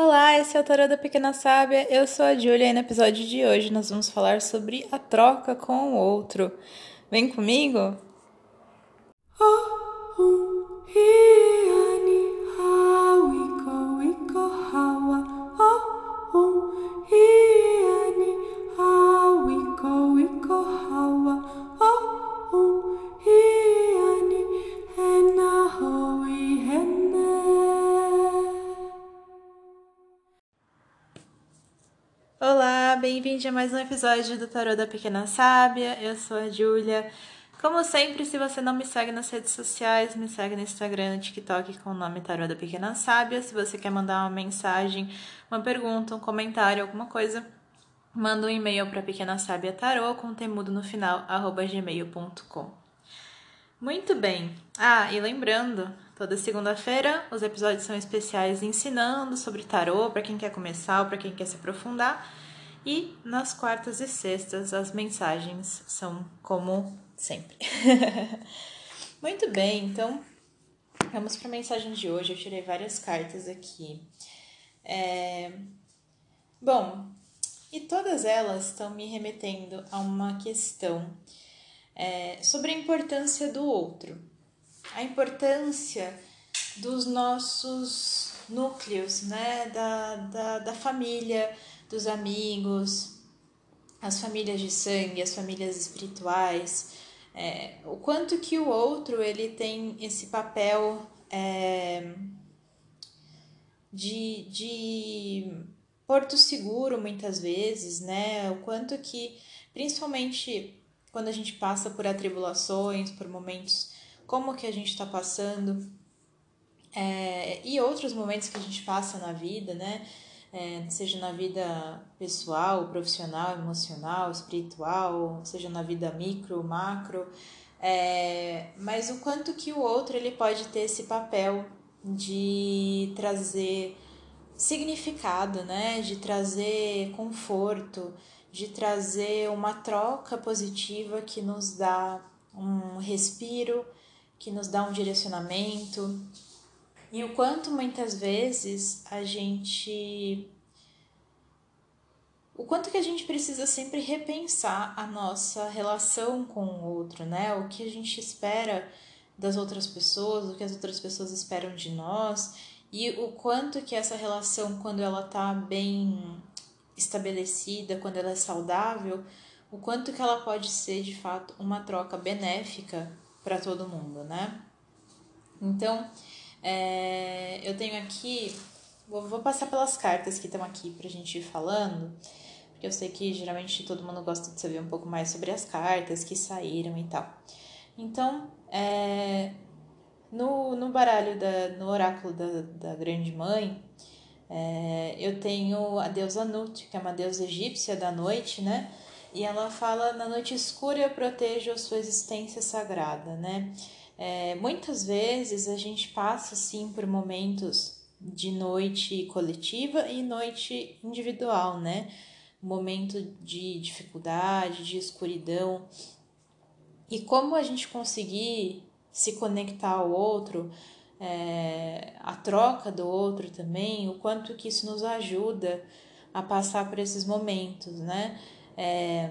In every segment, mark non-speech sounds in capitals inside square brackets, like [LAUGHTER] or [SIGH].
Olá, esse é o Tarô da Pequena Sábia. Eu sou a Julia e no episódio de hoje nós vamos falar sobre a troca com o outro. Vem comigo? Oh, mais um episódio do Tarô da Pequena Sábia. Eu sou a Júlia. Como sempre, se você não me segue nas redes sociais, me segue no Instagram, no TikTok com o nome Tarô da Pequena Sábia. Se você quer mandar uma mensagem, uma pergunta, um comentário, alguma coisa, manda um e-mail para Pequena Sábia Tarô com temudo no final, arroba gmail.com. Muito bem. Ah, e lembrando, toda segunda-feira os episódios são especiais ensinando sobre tarô para quem quer começar ou para quem quer se aprofundar. E nas quartas e sextas as mensagens são como sempre. [LAUGHS] Muito bem, então vamos para a mensagem de hoje. Eu tirei várias cartas aqui. É... Bom, e todas elas estão me remetendo a uma questão é, sobre a importância do outro, a importância dos nossos núcleos, né, da, da, da família, dos amigos, as famílias de sangue, as famílias espirituais, é, o quanto que o outro ele tem esse papel é, de, de porto seguro muitas vezes, né? O quanto que, principalmente quando a gente passa por atribulações, por momentos como que a gente está passando, é, e outros momentos que a gente passa na vida, né? É, seja na vida pessoal, profissional, emocional, espiritual, seja na vida micro, macro, é, mas o quanto que o outro ele pode ter esse papel de trazer significado, né? De trazer conforto, de trazer uma troca positiva que nos dá um respiro, que nos dá um direcionamento, e o quanto muitas vezes a gente. O quanto que a gente precisa sempre repensar a nossa relação com o outro, né? O que a gente espera das outras pessoas, o que as outras pessoas esperam de nós e o quanto que essa relação, quando ela tá bem estabelecida, quando ela é saudável, o quanto que ela pode ser de fato uma troca benéfica para todo mundo, né? Então, é, eu tenho aqui, vou, vou passar pelas cartas que estão aqui pra gente ir falando, porque eu sei que geralmente todo mundo gosta de saber um pouco mais sobre as cartas que saíram e tal. Então, é, no, no baralho, da, no oráculo da, da Grande Mãe, é, eu tenho a deusa Nut, que é uma deusa egípcia da noite, né? E ela fala: na noite escura eu protejo a sua existência sagrada, né? É, muitas vezes a gente passa assim por momentos de noite coletiva e noite individual, né? Momento de dificuldade, de escuridão. E como a gente conseguir se conectar ao outro, é, a troca do outro também, o quanto que isso nos ajuda a passar por esses momentos, né? É,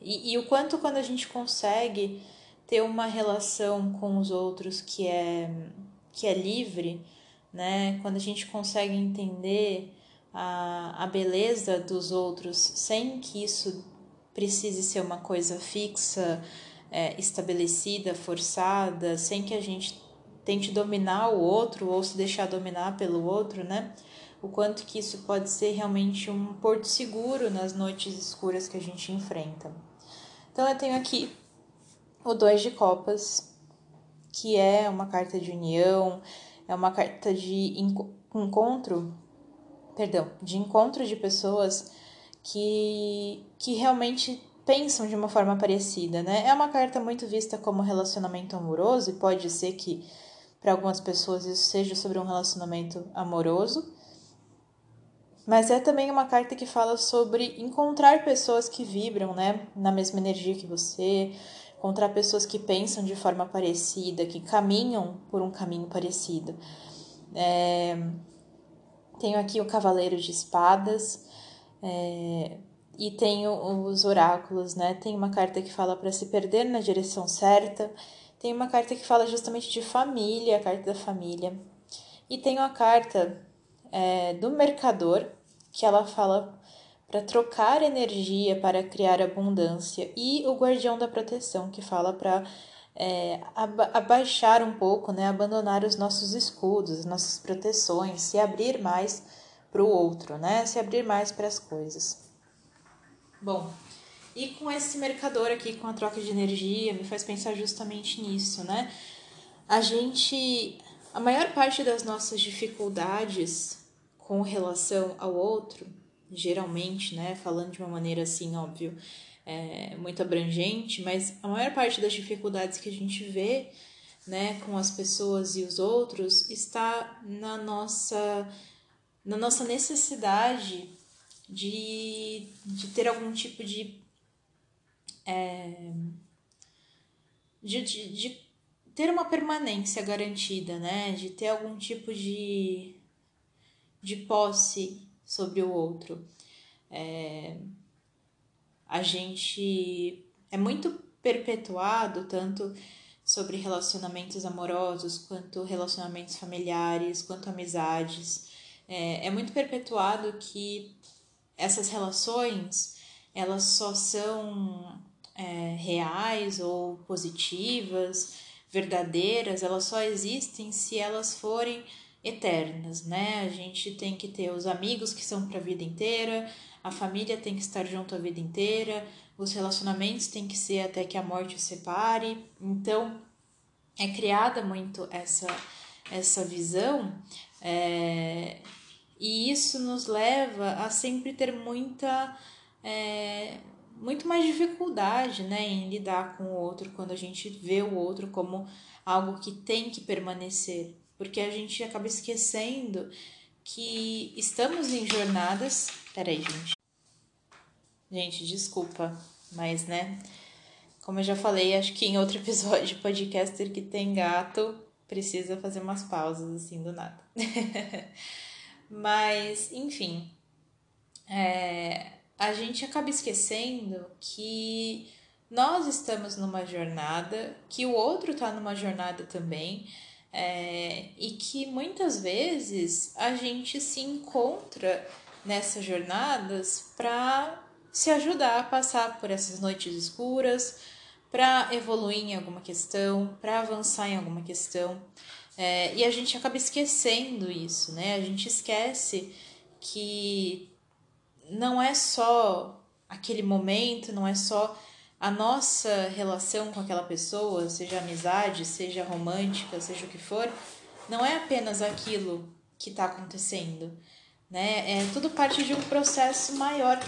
e, e o quanto quando a gente consegue ter uma relação com os outros que é, que é livre, né? Quando a gente consegue entender a, a beleza dos outros sem que isso precise ser uma coisa fixa, é, estabelecida, forçada, sem que a gente tente dominar o outro ou se deixar dominar pelo outro, né? O quanto que isso pode ser realmente um porto seguro nas noites escuras que a gente enfrenta. Então eu tenho aqui o Dois de Copas, que é uma carta de união, é uma carta de encontro, perdão, de encontro de pessoas que, que realmente pensam de uma forma parecida, né? É uma carta muito vista como relacionamento amoroso e pode ser que para algumas pessoas isso seja sobre um relacionamento amoroso, mas é também uma carta que fala sobre encontrar pessoas que vibram, né, na mesma energia que você, encontrar pessoas que pensam de forma parecida, que caminham por um caminho parecido. É... tenho aqui o Cavaleiro de Espadas é, e tenho os oráculos, né? Tem uma carta que fala para se perder na direção certa, tem uma carta que fala justamente de família, a carta da família, e tem a carta é, do Mercador, que ela fala para trocar energia para criar abundância, e o Guardião da Proteção, que fala para é, abaixar um pouco, né, abandonar os nossos escudos, as nossas proteções, se abrir mais para o outro, né, se abrir mais para as coisas. Bom, e com esse mercador aqui, com a troca de energia, me faz pensar justamente nisso, né? A gente, a maior parte das nossas dificuldades com relação ao outro, geralmente, né, falando de uma maneira assim, óbvio, é, muito abrangente, mas a maior parte das dificuldades que a gente vê né, com as pessoas e os outros está na nossa, na nossa necessidade de, de ter algum tipo de, é, de, de, de ter uma permanência garantida, né? De ter algum tipo de, de posse sobre o outro. É, a gente é muito perpetuado tanto sobre relacionamentos amorosos, quanto relacionamentos familiares, quanto amizades. É, é muito perpetuado que essas relações elas só são é, reais ou positivas, verdadeiras, elas só existem se elas forem eternas, né? A gente tem que ter os amigos que são para a vida inteira, a família tem que estar junto a vida inteira, os relacionamentos têm que ser até que a morte os separe. Então, é criada muito essa, essa visão, é, e isso nos leva a sempre ter muita. É, muito mais dificuldade né, em lidar com o outro quando a gente vê o outro como algo que tem que permanecer, porque a gente acaba esquecendo que estamos em jornadas. Peraí, gente. Gente, desculpa, mas né? Como eu já falei, acho que em outro episódio podcaster que tem gato precisa fazer umas pausas assim do nada. [LAUGHS] mas, enfim, é, a gente acaba esquecendo que nós estamos numa jornada, que o outro está numa jornada também, é, e que muitas vezes a gente se encontra nessas jornadas para se ajudar a passar por essas noites escuras, para evoluir em alguma questão, para avançar em alguma questão. É, e a gente acaba esquecendo isso, né? A gente esquece que não é só aquele momento, não é só a nossa relação com aquela pessoa, seja amizade, seja romântica, seja o que for, não é apenas aquilo que está acontecendo, né? É tudo parte de um processo maior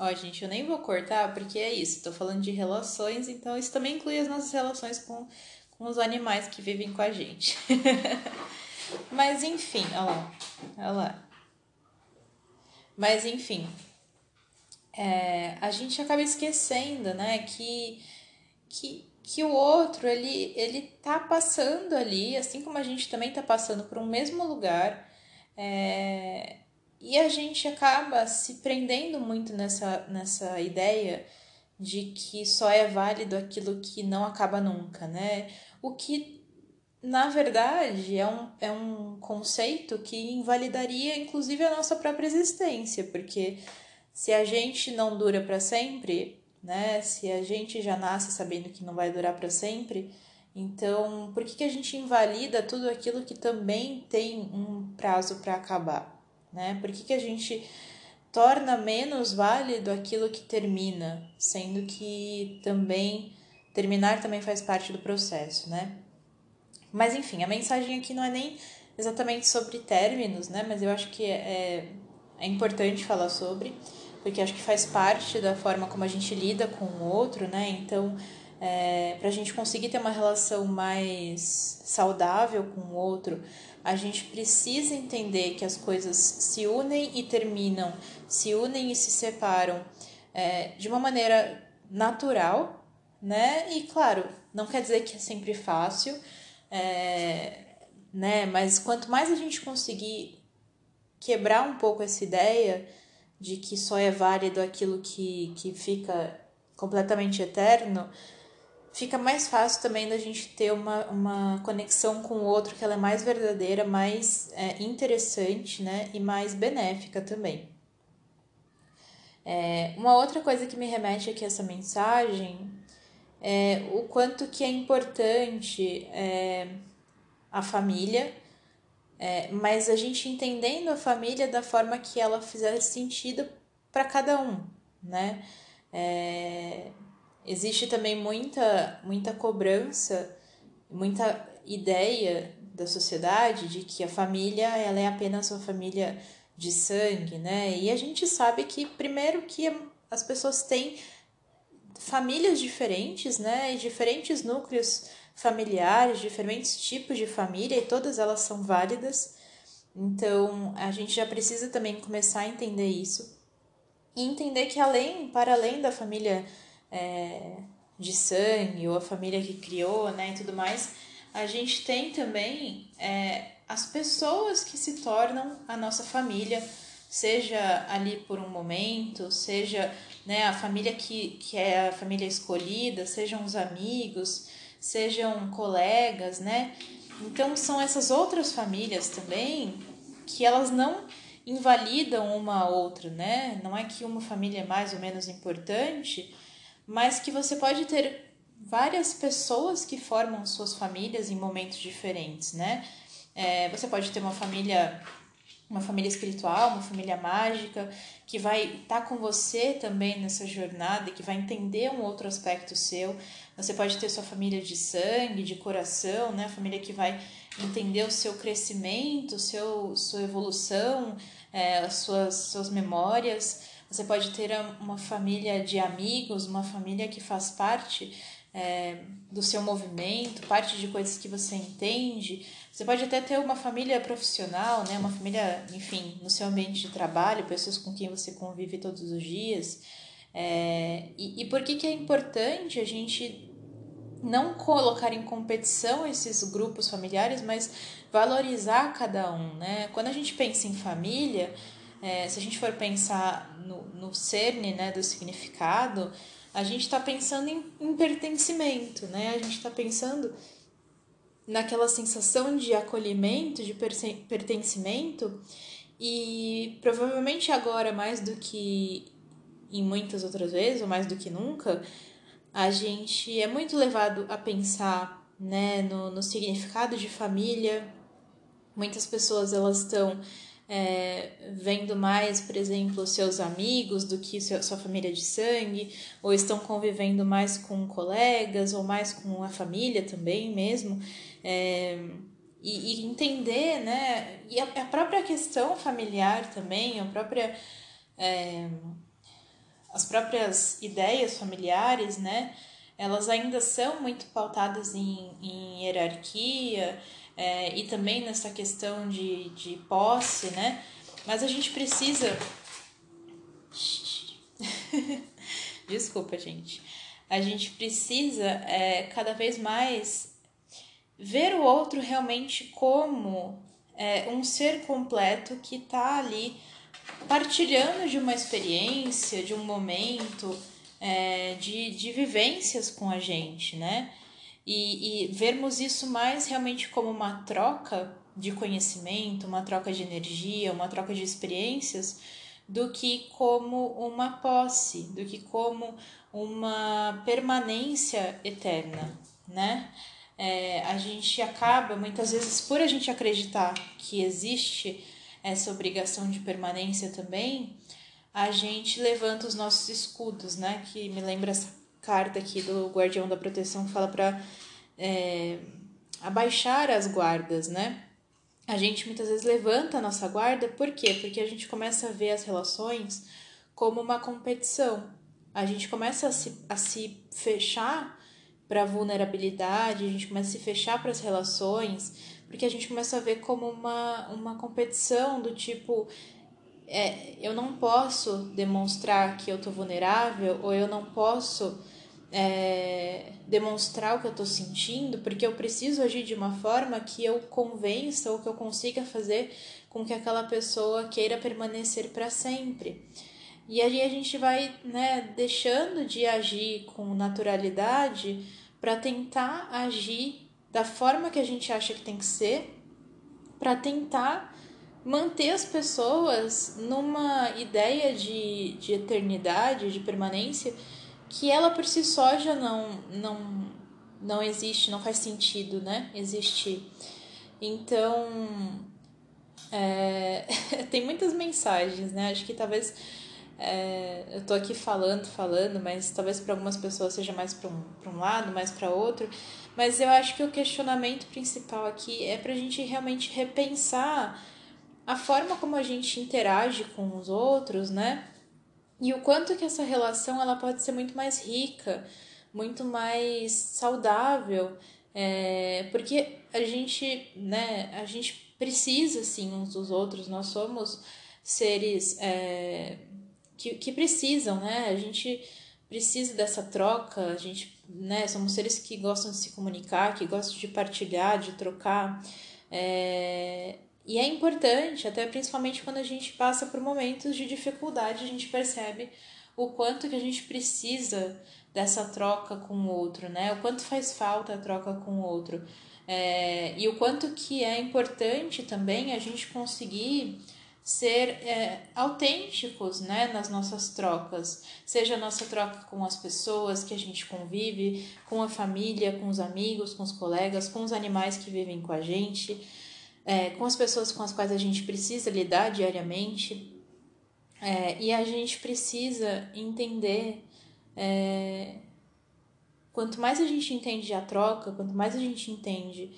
Ó, gente, eu nem vou cortar porque é isso, tô falando de relações, então isso também inclui as nossas relações com, com os animais que vivem com a gente. [LAUGHS] Mas enfim, ó lá, ó lá. Mas enfim, é, a gente acaba esquecendo, né, que, que, que o outro, ele, ele tá passando ali, assim como a gente também tá passando por um mesmo lugar, é, e a gente acaba se prendendo muito nessa, nessa ideia de que só é válido aquilo que não acaba nunca, né? O que, na verdade, é um, é um conceito que invalidaria, inclusive, a nossa própria existência, porque se a gente não dura para sempre, né? Se a gente já nasce sabendo que não vai durar para sempre, então por que, que a gente invalida tudo aquilo que também tem um prazo para acabar? né? Por que, que a gente torna menos válido aquilo que termina, sendo que também terminar também faz parte do processo, né? Mas enfim, a mensagem aqui não é nem exatamente sobre términos, né? Mas eu acho que é, é importante falar sobre, porque acho que faz parte da forma como a gente lida com o outro, né? Então, é, para a gente conseguir ter uma relação mais saudável com o outro, a gente precisa entender que as coisas se unem e terminam, se unem e se separam é, de uma maneira natural, né? E claro, não quer dizer que é sempre fácil. É, né? Mas quanto mais a gente conseguir quebrar um pouco essa ideia de que só é válido aquilo que, que fica completamente eterno, fica mais fácil também da gente ter uma, uma conexão com o outro que ela é mais verdadeira, mais é, interessante, né? E mais benéfica também. É, uma outra coisa que me remete aqui a essa mensagem é o quanto que é importante é, a família, é, mas a gente entendendo a família da forma que ela fizer sentido para cada um, né? É, existe também muita, muita cobrança, muita ideia da sociedade de que a família ela é apenas uma família de sangue, né? E a gente sabe que primeiro que as pessoas têm famílias diferentes, né? E diferentes núcleos familiares, diferentes tipos de família e todas elas são válidas. Então, a gente já precisa também começar a entender isso e entender que além, para além da família é, de sangue ou a família que criou, né, e tudo mais, a gente tem também é, as pessoas que se tornam a nossa família, seja ali por um momento, seja né, a família que, que é a família escolhida, sejam os amigos, sejam colegas, né? Então são essas outras famílias também que elas não invalidam uma a outra, né? Não é que uma família é mais ou menos importante, mas que você pode ter várias pessoas que formam suas famílias em momentos diferentes, né? É, você pode ter uma família uma família espiritual, uma família mágica, que vai estar tá com você também nessa jornada que vai entender um outro aspecto seu. Você pode ter sua família de sangue, de coração, né? Família que vai entender o seu crescimento, seu, sua evolução, é, as suas, suas memórias. Você pode ter uma família de amigos, uma família que faz parte é, do seu movimento, parte de coisas que você entende. Você pode até ter uma família profissional, né? uma família, enfim, no seu ambiente de trabalho, pessoas com quem você convive todos os dias. É, e, e por que, que é importante a gente não colocar em competição esses grupos familiares, mas valorizar cada um, né? Quando a gente pensa em família, é, se a gente for pensar no, no cerne né, do significado, a gente está pensando em, em pertencimento, né? A gente está pensando naquela sensação de acolhimento, de pertencimento, e provavelmente agora, mais do que em muitas outras vezes, ou mais do que nunca, a gente é muito levado a pensar né, no, no significado de família. Muitas pessoas elas estão é, vendo mais, por exemplo, seus amigos do que sua família de sangue, ou estão convivendo mais com colegas, ou mais com a família também mesmo. É, e, e, entender, né? E a, a, própria questão familiar também, a própria. É, as próprias ideias familiares, né? Elas ainda são muito pautadas em, em hierarquia, é, e também nessa questão de, de posse, né? Mas a gente precisa. [LAUGHS] Desculpa, gente. A gente precisa é, cada vez mais ver o outro realmente como é, um ser completo que está ali partilhando de uma experiência, de um momento, é, de, de vivências com a gente, né? E, e vermos isso mais realmente como uma troca de conhecimento, uma troca de energia, uma troca de experiências, do que como uma posse, do que como uma permanência eterna, né? É, a gente acaba, muitas vezes, por a gente acreditar que existe essa obrigação de permanência também, a gente levanta os nossos escudos, né? Que me lembra essa carta aqui do Guardião da Proteção que fala para é, abaixar as guardas, né? A gente muitas vezes levanta a nossa guarda, por quê? Porque a gente começa a ver as relações como uma competição. A gente começa a se, a se fechar para a vulnerabilidade, a gente começa a se fechar para as relações, porque a gente começa a ver como uma, uma competição do tipo é, eu não posso demonstrar que eu tô vulnerável ou eu não posso é, demonstrar o que eu estou sentindo, porque eu preciso agir de uma forma que eu convença ou que eu consiga fazer com que aquela pessoa queira permanecer para sempre. E aí a gente vai né, deixando de agir com naturalidade para tentar agir da forma que a gente acha que tem que ser, para tentar manter as pessoas numa ideia de, de eternidade, de permanência, que ela por si só já não, não, não existe, não faz sentido, né? Existir. Então, é, [LAUGHS] tem muitas mensagens, né? Acho que talvez é, eu tô aqui falando, falando, mas talvez para algumas pessoas seja mais para um, um lado, mais para outro. Mas eu acho que o questionamento principal aqui é para a gente realmente repensar a forma como a gente interage com os outros, né? E o quanto que essa relação ela pode ser muito mais rica, muito mais saudável, é, porque a gente, né, a gente precisa sim uns dos outros, nós somos seres é, que, que precisam, né? A gente precisa dessa troca, a gente, né, somos seres que gostam de se comunicar, que gostam de partilhar, de trocar. É, e é importante, até principalmente quando a gente passa por momentos de dificuldade, a gente percebe o quanto que a gente precisa dessa troca com o outro, né? O quanto faz falta a troca com o outro. É, e o quanto que é importante também a gente conseguir ser é, autênticos né, nas nossas trocas, seja a nossa troca com as pessoas que a gente convive, com a família, com os amigos, com os colegas, com os animais que vivem com a gente é, com as pessoas com as quais a gente precisa lidar diariamente. É, e a gente precisa entender. É, quanto mais a gente entende a troca, quanto mais a gente entende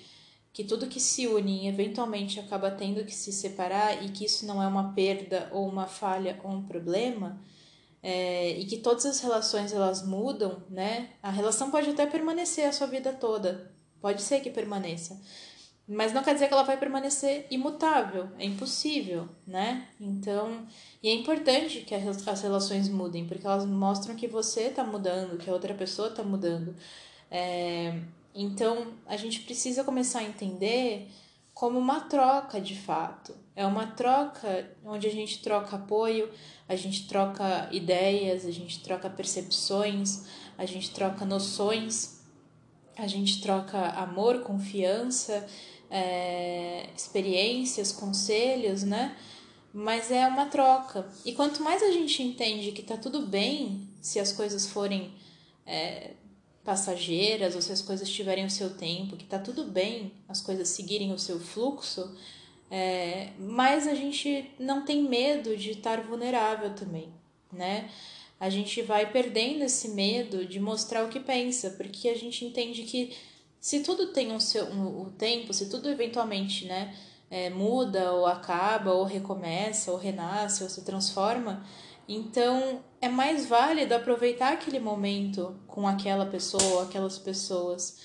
que tudo que se une eventualmente acaba tendo que se separar e que isso não é uma perda ou uma falha ou um problema, é, e que todas as relações elas mudam, né? A relação pode até permanecer a sua vida toda, pode ser que permaneça, mas não quer dizer que ela vai permanecer imutável, é impossível, né? Então, e é importante que as relações mudem, porque elas mostram que você está mudando, que a outra pessoa está mudando. É, então, a gente precisa começar a entender como uma troca de fato. É uma troca onde a gente troca apoio, a gente troca ideias, a gente troca percepções, a gente troca noções, a gente troca amor, confiança é, experiências, conselhos, né? Mas é uma troca. E quanto mais a gente entende que tá tudo bem se as coisas forem é, passageiras ou se as coisas tiverem o seu tempo, que tá tudo bem as coisas seguirem o seu fluxo, é, mais a gente não tem medo de estar vulnerável também, né? A gente vai perdendo esse medo de mostrar o que pensa, porque a gente entende que se tudo tem um seu um, um tempo, se tudo eventualmente, né, é, muda ou acaba ou recomeça ou renasce ou se transforma, então é mais válido aproveitar aquele momento com aquela pessoa, aquelas pessoas,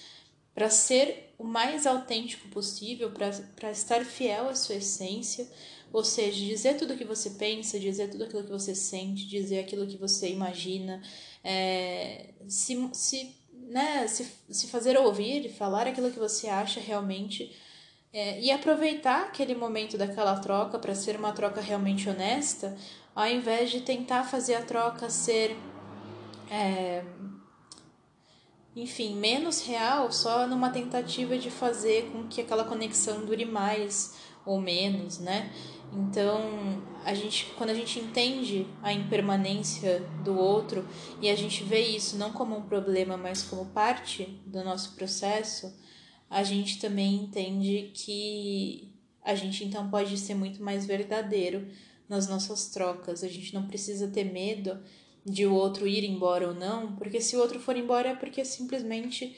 para ser o mais autêntico possível, para estar fiel à sua essência, ou seja, dizer tudo o que você pensa, dizer tudo aquilo que você sente, dizer aquilo que você imagina, é, se, se né, se, se fazer ouvir, falar aquilo que você acha realmente é, e aproveitar aquele momento daquela troca para ser uma troca realmente honesta, ao invés de tentar fazer a troca ser, é, enfim, menos real, só numa tentativa de fazer com que aquela conexão dure mais ou menos, né? Então, a gente, quando a gente entende a impermanência do outro e a gente vê isso não como um problema, mas como parte do nosso processo, a gente também entende que a gente então pode ser muito mais verdadeiro nas nossas trocas. A gente não precisa ter medo de o outro ir embora ou não, porque se o outro for embora é porque simplesmente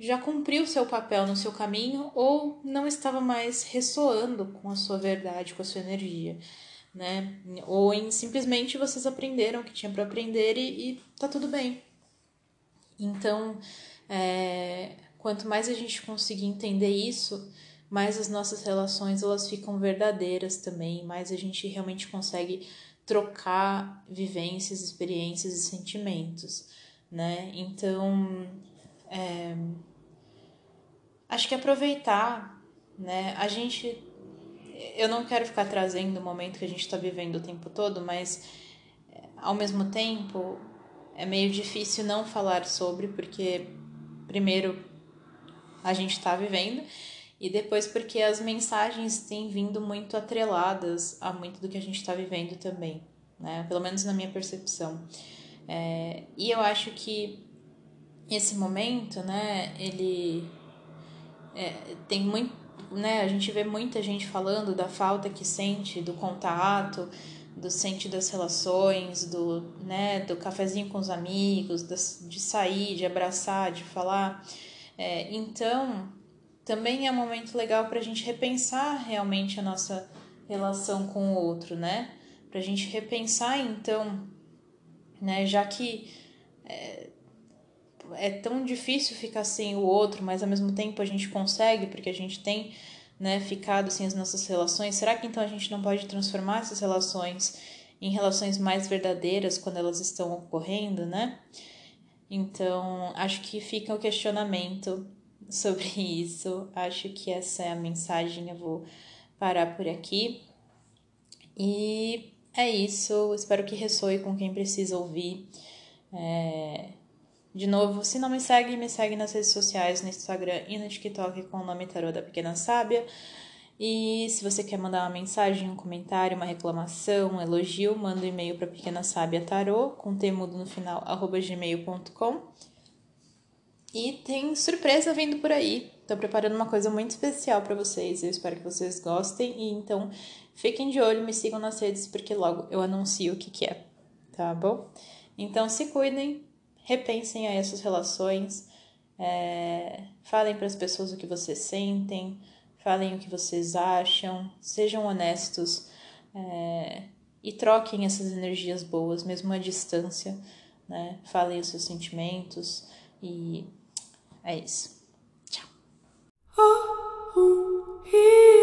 já cumpriu seu papel no seu caminho ou não estava mais ressoando com a sua verdade, com a sua energia, né? Ou em simplesmente vocês aprenderam o que tinha para aprender e, e tá tudo bem. Então, é, quanto mais a gente conseguir entender isso, mais as nossas relações elas ficam verdadeiras também, mais a gente realmente consegue trocar vivências, experiências e sentimentos. né? Então, é, acho que aproveitar, né? A gente, eu não quero ficar trazendo o momento que a gente está vivendo o tempo todo, mas ao mesmo tempo é meio difícil não falar sobre, porque primeiro a gente está vivendo e depois porque as mensagens têm vindo muito atreladas a muito do que a gente está vivendo também, né? Pelo menos na minha percepção. É, e eu acho que esse momento, né, ele é, tem muito, né, a gente vê muita gente falando da falta que sente do contato, do sente das relações, do, né, do cafezinho com os amigos, de sair, de abraçar, de falar. É, então, também é um momento legal para a gente repensar realmente a nossa relação com o outro, né? Para a gente repensar, então, né? Já que é, é tão difícil ficar sem o outro, mas ao mesmo tempo a gente consegue, porque a gente tem né, ficado sem as nossas relações, será que então a gente não pode transformar essas relações em relações mais verdadeiras quando elas estão ocorrendo, né? Então, acho que fica o questionamento [LAUGHS] sobre isso. Acho que essa é a mensagem. Eu vou parar por aqui. E é isso. Espero que ressoe com quem precisa ouvir. É... De novo, se não me segue, me segue nas redes sociais, no Instagram e no TikTok com o nome Tarô da Pequena Sábia. E se você quer mandar uma mensagem, um comentário, uma reclamação, um elogio, manda um e-mail para Pequena Sábia Tarô, com temudo no final, arroba gmail.com. E tem surpresa vindo por aí. Tô preparando uma coisa muito especial para vocês. Eu espero que vocês gostem. E então fiquem de olho, me sigam nas redes, porque logo eu anuncio o que, que é. Tá bom? Então se cuidem, repensem aí essas relações, é, falem para as pessoas o que vocês sentem, falem o que vocês acham, sejam honestos é, e troquem essas energias boas, mesmo à distância, né? Falem os seus sentimentos e é isso. Tchau! Oh, oh,